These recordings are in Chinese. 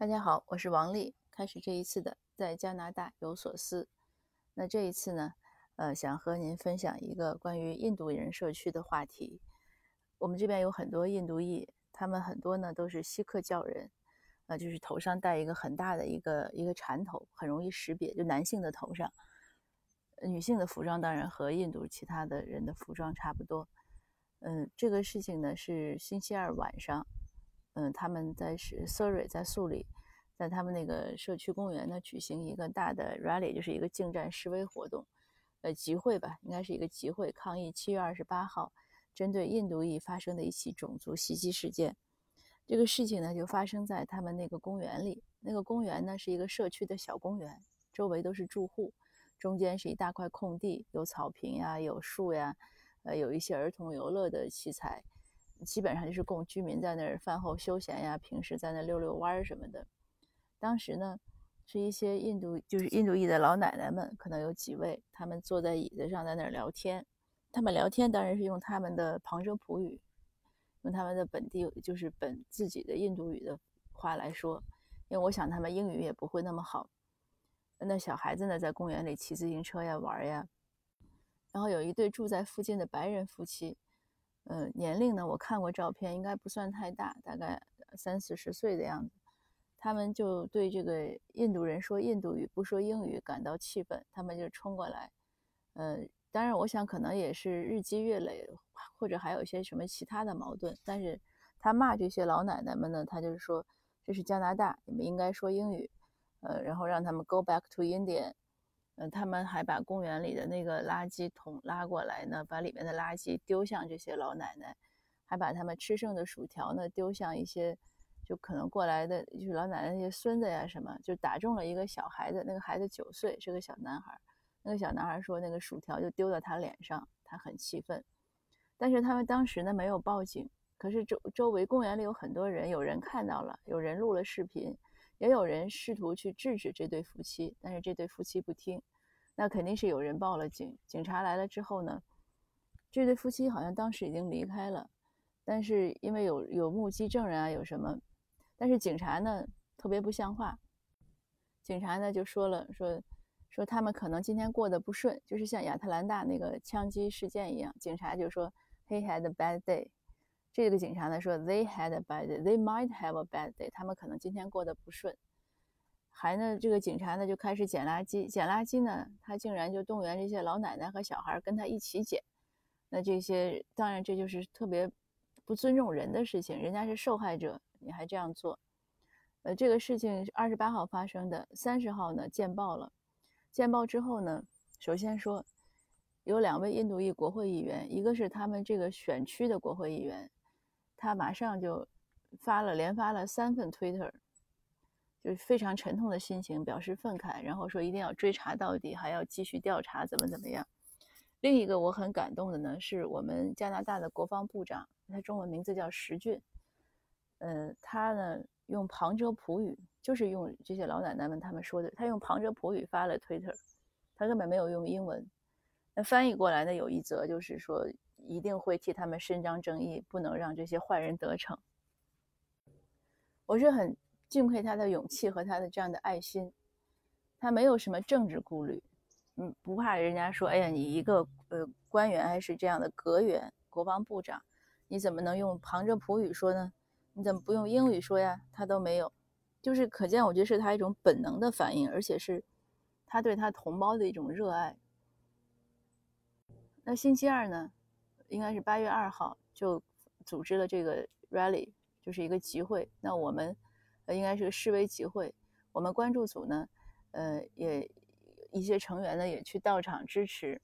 大家好，我是王丽。开始这一次的在加拿大有所思。那这一次呢，呃，想和您分享一个关于印度人社区的话题。我们这边有很多印度裔，他们很多呢都是锡克教人，呃，就是头上戴一个很大的一个一个缠头，很容易识别，就男性的头上。女性的服装当然和印度其他的人的服装差不多。嗯，这个事情呢是星期二晚上。嗯，他们在是 Surrey，在素里，在他们那个社区公园呢举行一个大的 rally，就是一个近战示威活动，呃，集会吧，应该是一个集会抗议七月二十八号针对印度裔发生的一起种族袭击事件。这个事情呢就发生在他们那个公园里，那个公园呢是一个社区的小公园，周围都是住户，中间是一大块空地，有草坪呀，有树呀，呃，有一些儿童游乐的器材。基本上就是供居民在那儿饭后休闲呀，平时在那溜溜弯儿什么的。当时呢，是一些印度就是印度裔的老奶奶们，可能有几位，他们坐在椅子上在那儿聊天。他们聊天当然是用他们的旁遮普语，用他们的本地就是本自己的印度语的话来说，因为我想他们英语也不会那么好。那小孩子呢，在公园里骑自行车呀玩呀，然后有一对住在附近的白人夫妻。呃，年龄呢？我看过照片，应该不算太大，大概三四十岁的样子。他们就对这个印度人说印度语不说英语感到气愤，他们就冲过来。呃，当然，我想可能也是日积月累，或者还有一些什么其他的矛盾。但是他骂这些老奶奶们呢，他就是说这是加拿大，你们应该说英语。呃，然后让他们 go back to India。嗯，他们还把公园里的那个垃圾桶拉过来呢，把里面的垃圾丢向这些老奶奶，还把他们吃剩的薯条呢丢向一些就可能过来的，就是老奶奶那些孙子呀什么，就打中了一个小孩子，那个孩子九岁，是个小男孩。那个小男孩说，那个薯条就丢到他脸上，他很气愤。但是他们当时呢没有报警，可是周周围公园里有很多人，有人看到了，有人录了视频。也有人试图去制止这对夫妻，但是这对夫妻不听，那肯定是有人报了警。警察来了之后呢，这对夫妻好像当时已经离开了，但是因为有有目击证人啊，有什么，但是警察呢特别不像话，警察呢就说了说说他们可能今天过得不顺，就是像亚特兰大那个枪击事件一样，警察就说 he had a bad day。这个警察呢说，They had a bad day. They might have a bad day. 他们可能今天过得不顺。还呢，这个警察呢就开始捡垃圾。捡垃圾呢，他竟然就动员这些老奶奶和小孩跟他一起捡。那这些当然这就是特别不尊重人的事情。人家是受害者，你还这样做。呃，这个事情二十八号发生的，三十号呢见报了。见报之后呢，首先说有两位印度裔国会议员，一个是他们这个选区的国会议员。他马上就发了，连发了三份 Twitter，就是非常沉痛的心情，表示愤慨，然后说一定要追查到底，还要继续调查，怎么怎么样。另一个我很感动的呢，是我们加拿大的国防部长，他中文名字叫石俊，呃，他呢用旁遮普语，就是用这些老奶奶们他们说的，他用旁遮普语发了 Twitter，他根本没有用英文。那翻译过来呢，有一则就是说。一定会替他们伸张正义，不能让这些坏人得逞。我是很敬佩他的勇气和他的这样的爱心，他没有什么政治顾虑，嗯，不怕人家说，哎呀，你一个呃官员还是这样的阁员、国防部长，你怎么能用旁遮普语说呢？你怎么不用英语说呀？他都没有，就是可见，我觉得是他一种本能的反应，而且是他对他同胞的一种热爱。那星期二呢？应该是八月二号就组织了这个 rally，就是一个集会。那我们呃应该是个示威集会。我们关注组呢，呃也一些成员呢也去到场支持。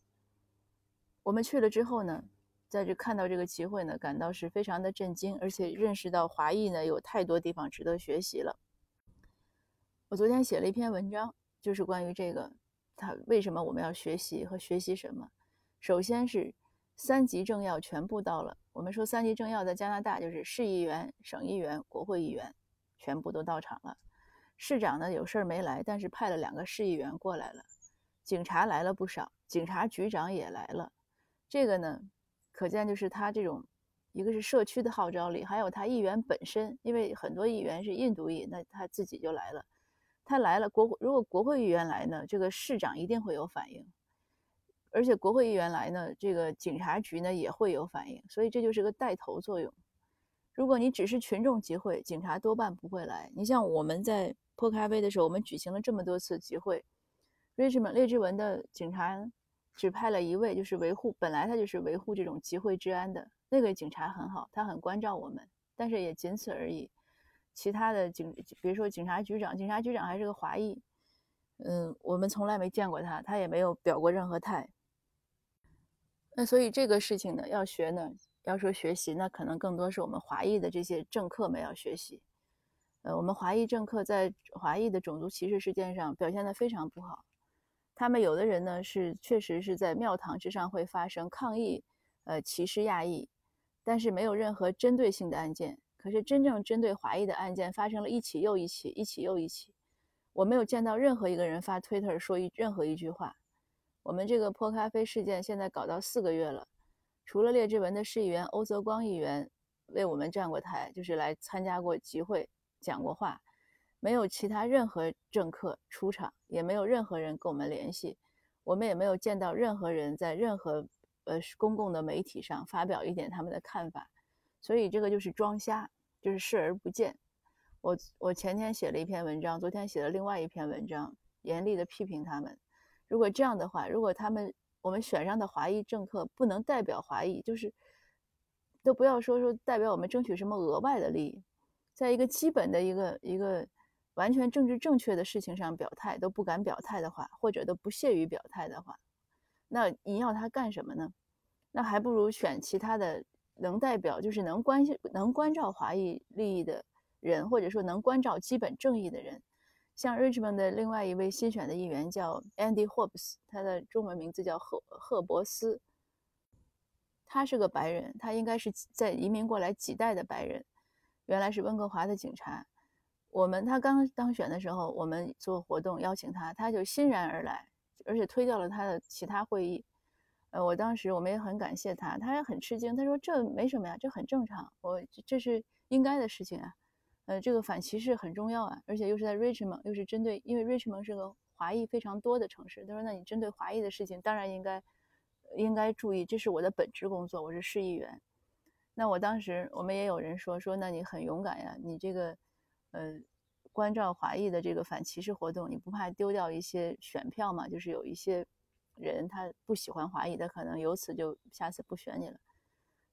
我们去了之后呢，在这看到这个集会呢，感到是非常的震惊，而且认识到华裔呢有太多地方值得学习了。我昨天写了一篇文章，就是关于这个，他为什么我们要学习和学习什么？首先是。三级政要全部到了。我们说三级政要在加拿大就是市议员、省议员、国会议员，全部都到场了。市长呢有事儿没来，但是派了两个市议员过来了。警察来了不少，警察局长也来了。这个呢，可见就是他这种一个是社区的号召力，还有他议员本身，因为很多议员是印度裔，那他自己就来了。他来了，国如果国会议员来呢，这个市长一定会有反应，而且国会议员来呢，这个警察局呢也会有反应，所以这就是个带头作用。如果你只是群众集会，警察多半不会来。你像我们在破咖啡的时候，我们举行了这么多次集会，Richmond 列治文的警察只派了一位，就是维护本来他就是维护这种集会治安的那个警察很好，他很关照我们，但是也仅此而已。其他的警，比如说警察局长，警察局长还是个华裔，嗯，我们从来没见过他，他也没有表过任何态。那所以这个事情呢，要学呢。要说学习，那可能更多是我们华裔的这些政客们要学习。呃，我们华裔政客在华裔的种族歧视事件上表现得非常不好。他们有的人呢是确实是在庙堂之上会发生抗议，呃，歧视亚裔，但是没有任何针对性的案件。可是真正针对华裔的案件发生了一起又一起，一起又一起。我没有见到任何一个人发 Twitter 说一任何一句话。我们这个泼咖啡事件现在搞到四个月了。除了列治文的市议员欧泽光议员为我们站过台，就是来参加过集会、讲过话，没有其他任何政客出场，也没有任何人跟我们联系，我们也没有见到任何人在任何呃公共的媒体上发表一点他们的看法，所以这个就是装瞎，就是视而不见。我我前天写了一篇文章，昨天写了另外一篇文章，严厉的批评他们。如果这样的话，如果他们。我们选上的华裔政客不能代表华裔，就是都不要说说代表我们争取什么额外的利益，在一个基本的一个一个完全政治正确的事情上表态都不敢表态的话，或者都不屑于表态的话，那你要他干什么呢？那还不如选其他的能代表，就是能关心、能关照华裔利益的人，或者说能关照基本正义的人。像 Richmond 的另外一位新选的议员叫 Andy Hobbs，他的中文名字叫赫赫伯斯。他是个白人，他应该是在移民过来几代的白人，原来是温哥华的警察。我们他刚当选的时候，我们做活动邀请他，他就欣然而来，而且推掉了他的其他会议。呃，我当时我们也很感谢他，他也很吃惊，他说这没什么呀，这很正常，我这是应该的事情啊。呃，这个反歧视很重要啊，而且又是在 Richmond，又是针对，因为 Richmond 是个华裔非常多的城市。他说：“那你针对华裔的事情，当然应该应该注意，这是我的本职工作，我是市议员。”那我当时我们也有人说说，那你很勇敢呀，你这个呃关照华裔的这个反歧视活动，你不怕丢掉一些选票吗？就是有一些人他不喜欢华裔的，可能由此就下次不选你了。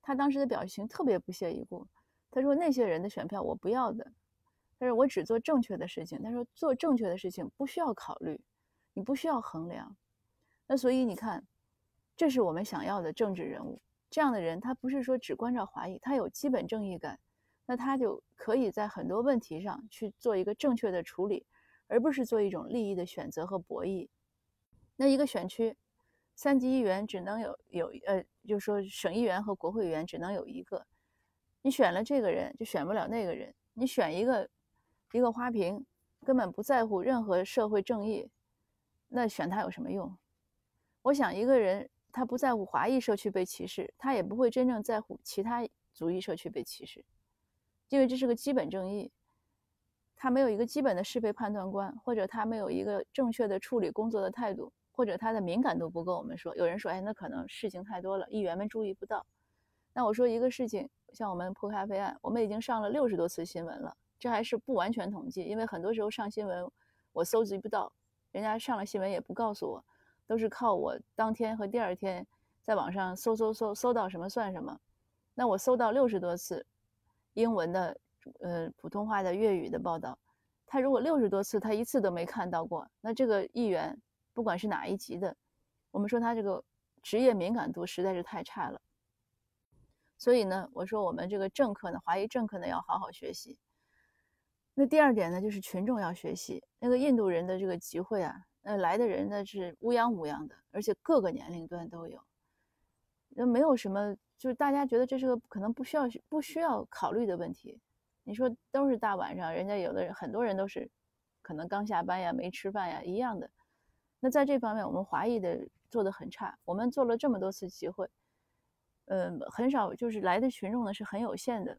他当时的表情特别不屑一顾。他说：“那些人的选票我不要的，他说我只做正确的事情。”他说：“做正确的事情不需要考虑，你不需要衡量。那所以你看，这是我们想要的政治人物。这样的人，他不是说只关照华裔，他有基本正义感，那他就可以在很多问题上去做一个正确的处理，而不是做一种利益的选择和博弈。那一个选区，三级议员只能有有呃，就是说省议员和国会议员只能有一个。”你选了这个人，就选不了那个人。你选一个一个花瓶，根本不在乎任何社会正义，那选他有什么用？我想，一个人他不在乎华裔社区被歧视，他也不会真正在乎其他族裔社区被歧视，因为这是个基本正义。他没有一个基本的是非判断观，或者他没有一个正确的处理工作的态度，或者他的敏感度不够。我们说，有人说，哎，那可能事情太多了，议员们注意不到。那我说一个事情。像我们破咖啡案，我们已经上了六十多次新闻了，这还是不完全统计，因为很多时候上新闻我搜集不到，人家上了新闻也不告诉我，都是靠我当天和第二天在网上搜搜搜搜到什么算什么。那我搜到六十多次英文的、呃普通话的、粤语的报道，他如果六十多次他一次都没看到过，那这个议员不管是哪一级的，我们说他这个职业敏感度实在是太差了。所以呢，我说我们这个政客呢，华裔政客呢，要好好学习。那第二点呢，就是群众要学习。那个印度人的这个集会啊，那来的人呢是乌泱乌泱的，而且各个年龄段都有。那没有什么，就是大家觉得这是个可能不需要不需要考虑的问题。你说都是大晚上，人家有的人很多人都是可能刚下班呀，没吃饭呀，一样的。那在这方面，我们华裔的做的很差。我们做了这么多次集会。呃，很少就是来的群众呢是很有限的，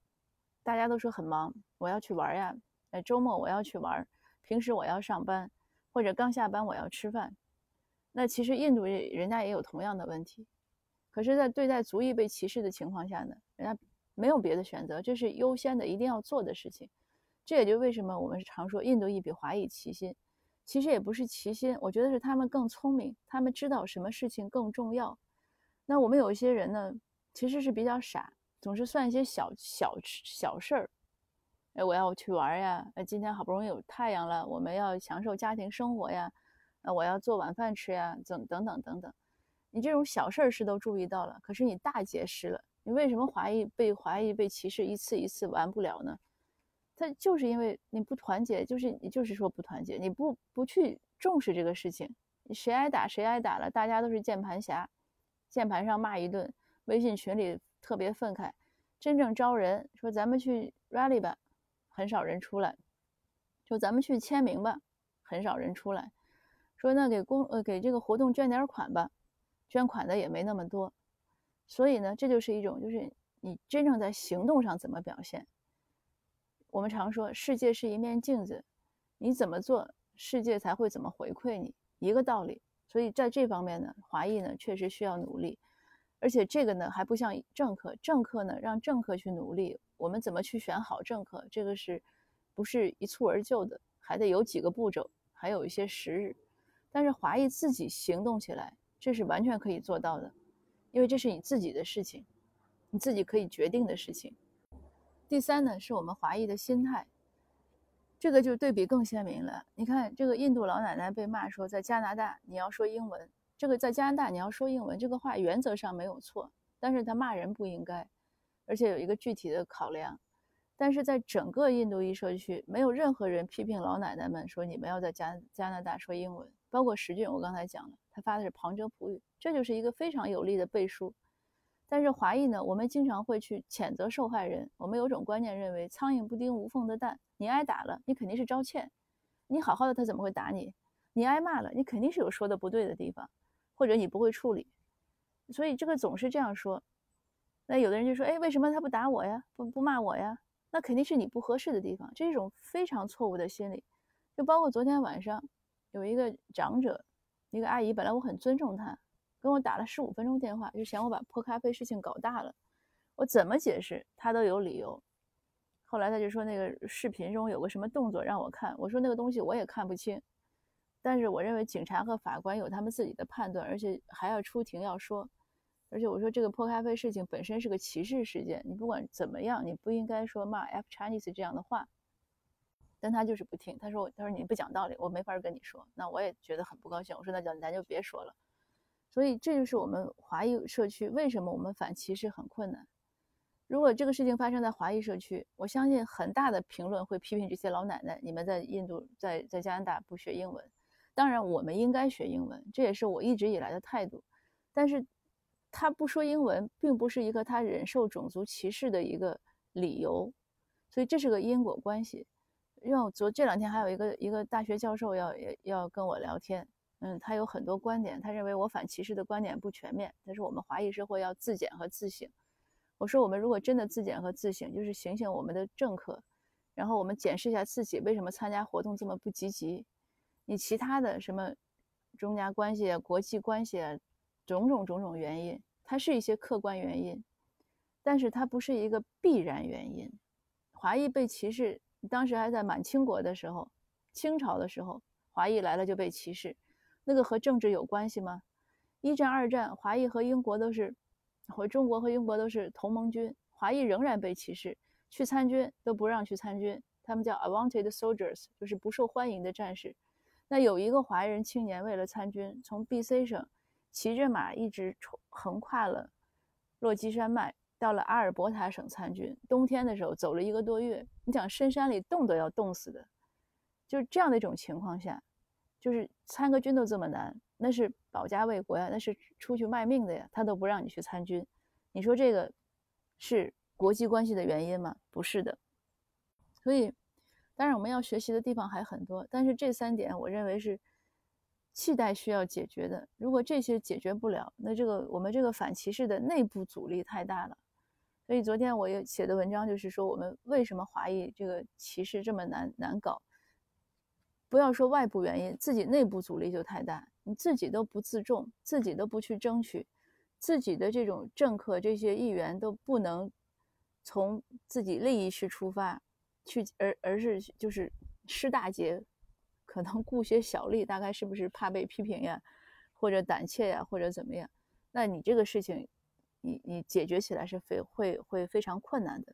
大家都说很忙，我要去玩呀，呃，周末我要去玩，平时我要上班，或者刚下班我要吃饭。那其实印度人家也有同样的问题，可是，在对待族裔被歧视的情况下呢，人家没有别的选择，这是优先的，一定要做的事情。这也就为什么我们常说印度裔比华裔齐心，其实也不是齐心，我觉得是他们更聪明，他们知道什么事情更重要。那我们有一些人呢，其实是比较傻，总是算一些小小小事儿。哎，我要去玩呀！哎，今天好不容易有太阳了，我们要享受家庭生活呀！呃，我要做晚饭吃呀，等等等等等。你这种小事儿是都注意到了，可是你大节失了。你为什么怀疑被怀疑被歧视一次一次完不了呢？他就是因为你不团结，就是你就是说不团结，你不不去重视这个事情，谁挨打谁挨打了，大家都是键盘侠，键盘上骂一顿，微信群里特别愤慨。真正招人说咱们去 rally 吧，很少人出来；说咱们去签名吧，很少人出来。说那给公呃给这个活动捐点款吧，捐款的也没那么多，所以呢，这就是一种就是你真正在行动上怎么表现。我们常说世界是一面镜子，你怎么做，世界才会怎么回馈你，一个道理。所以在这方面呢，华裔呢确实需要努力，而且这个呢还不像政客，政客呢让政客去努力，我们怎么去选好政客，这个是不是一蹴而就的，还得有几个步骤，还有一些时日。但是华裔自己行动起来，这是完全可以做到的，因为这是你自己的事情，你自己可以决定的事情。第三呢，是我们华裔的心态，这个就对比更鲜明了。你看，这个印度老奶奶被骂说，在加拿大你要说英文，这个在加拿大你要说英文，这个话原则上没有错，但是他骂人不应该，而且有一个具体的考量。但是在整个印度裔社区，没有任何人批评老奶奶们说你们要在加加拿大说英文。包括石俊，我刚才讲了，他发的是旁遮普语，这就是一个非常有力的背书。但是华裔呢，我们经常会去谴责受害人。我们有种观念认为，苍蝇不叮无缝的蛋，你挨打了，你肯定是招歉；你好好的，他怎么会打你？你挨骂了，你肯定是有说的不对的地方，或者你不会处理。所以这个总是这样说。那有的人就说，哎，为什么他不打我呀？不不骂我呀？那肯定是你不合适的地方。这是一种非常错误的心理。就包括昨天晚上。有一个长者，一个阿姨，本来我很尊重她，跟我打了十五分钟电话，就嫌我把泼咖啡事情搞大了。我怎么解释，她都有理由。后来他就说那个视频中有个什么动作让我看，我说那个东西我也看不清。但是我认为警察和法官有他们自己的判断，而且还要出庭要说。而且我说这个泼咖啡事情本身是个歧视事件，你不管怎么样，你不应该说骂 F Chinese 这样的话。但他就是不听，他说：“他说你不讲道理，我没法跟你说。”那我也觉得很不高兴。我说：“那咱咱就别说了。”所以这就是我们华裔社区为什么我们反歧视很困难。如果这个事情发生在华裔社区，我相信很大的评论会批评这些老奶奶：“你们在印度，在在加拿大不学英文。”当然，我们应该学英文，这也是我一直以来的态度。但是，他不说英文，并不是一个他忍受种族歧视的一个理由。所以这是个因果关系。因为我昨这两天还有一个一个大学教授要要跟我聊天，嗯，他有很多观点，他认为我反歧视的观点不全面。他说我们华裔社会要自检和自省。我说我们如果真的自检和自省，就是醒醒我们的政客，然后我们检视一下自己为什么参加活动这么不积极。你其他的什么中加关系啊、国际关系啊，种种种种原因，它是一些客观原因，但是它不是一个必然原因。华裔被歧视。当时还在满清国的时候，清朝的时候，华裔来了就被歧视，那个和政治有关系吗？一战、二战，华裔和英国都是，和中国和英国都是同盟军，华裔仍然被歧视，去参军都不让去参军，他们叫 unwanted soldiers，就是不受欢迎的战士。那有一个华人青年为了参军，从 B.C 省骑着马一直横跨了落基山脉。到了阿尔伯塔省参军，冬天的时候走了一个多月。你想深山里冻都要冻死的，就是这样的一种情况下，就是参个军都这么难，那是保家卫国呀，那是出去卖命的呀，他都不让你去参军。你说这个是国际关系的原因吗？不是的。所以，当然我们要学习的地方还很多，但是这三点我认为是期待需要解决的。如果这些解决不了，那这个我们这个反歧视的内部阻力太大了。所以昨天我也写的文章就是说，我们为什么华裔这个歧视这么难难搞？不要说外部原因，自己内部阻力就太大。你自己都不自重，自己都不去争取，自己的这种政客、这些议员都不能从自己利益去出发，去而而是就是失大节，可能顾些小利，大概是不是怕被批评呀，或者胆怯呀，或者怎么样？那你这个事情。你你解决起来是非会会非常困难的。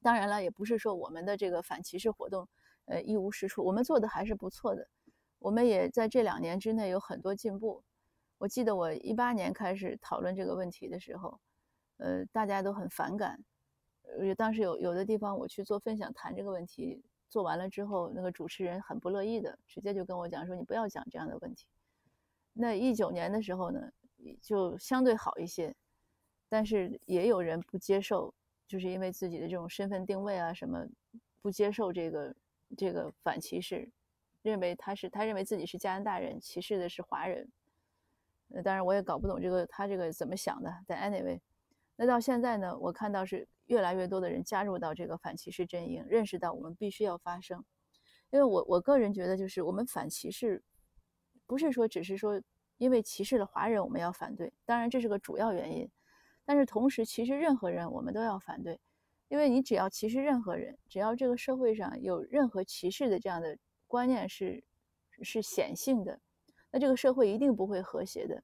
当然了，也不是说我们的这个反歧视活动，呃一无是处，我们做的还是不错的。我们也在这两年之内有很多进步。我记得我一八年开始讨论这个问题的时候，呃大家都很反感。呃当时有有的地方我去做分享谈这个问题，做完了之后，那个主持人很不乐意的，直接就跟我讲说你不要讲这样的问题。那一九年的时候呢，就相对好一些。但是也有人不接受，就是因为自己的这种身份定位啊什么，不接受这个这个反歧视，认为他是他认为自己是加拿大人，歧视的是华人。呃，当然我也搞不懂这个他这个怎么想的。但 anyway，那到现在呢，我看到是越来越多的人加入到这个反歧视阵营，认识到我们必须要发声。因为我我个人觉得，就是我们反歧视，不是说只是说因为歧视了华人我们要反对，当然这是个主要原因。但是同时，其实任何人我们都要反对，因为你只要歧视任何人，只要这个社会上有任何歧视的这样的观念是是显性的，那这个社会一定不会和谐的。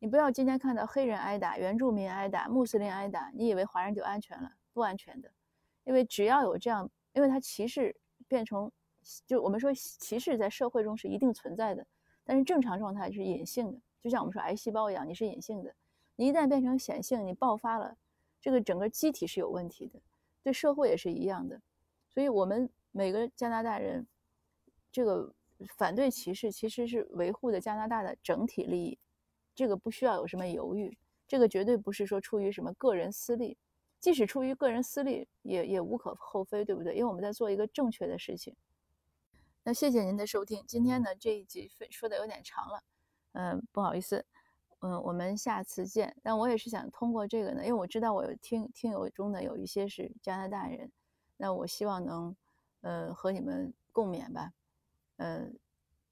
你不要今天看到黑人挨打、原住民挨打、穆斯林挨打，你以为华人就安全了？不安全的，因为只要有这样，因为他歧视变成，就我们说歧视在社会中是一定存在的，但是正常状态是隐性的，就像我们说癌细胞一样，你是隐性的。你一旦变成显性，你爆发了，这个整个机体是有问题的，对社会也是一样的。所以，我们每个加拿大人，这个反对歧视其实是维护的加拿大的整体利益，这个不需要有什么犹豫，这个绝对不是说出于什么个人私利，即使出于个人私利，也也无可厚非，对不对？因为我们在做一个正确的事情。那谢谢您的收听，今天呢这一集说的有点长了，嗯，不好意思。嗯，我们下次见。但我也是想通过这个呢，因为我知道我听听友中的有一些是加拿大人，那我希望能，呃，和你们共勉吧。呃，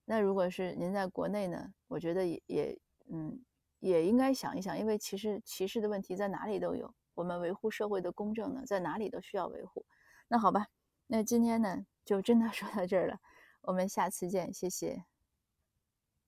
那如果是您在国内呢，我觉得也也嗯也应该想一想，因为其实歧视的问题在哪里都有，我们维护社会的公正呢，在哪里都需要维护。那好吧，那今天呢就真的说到这儿了，我们下次见，谢谢。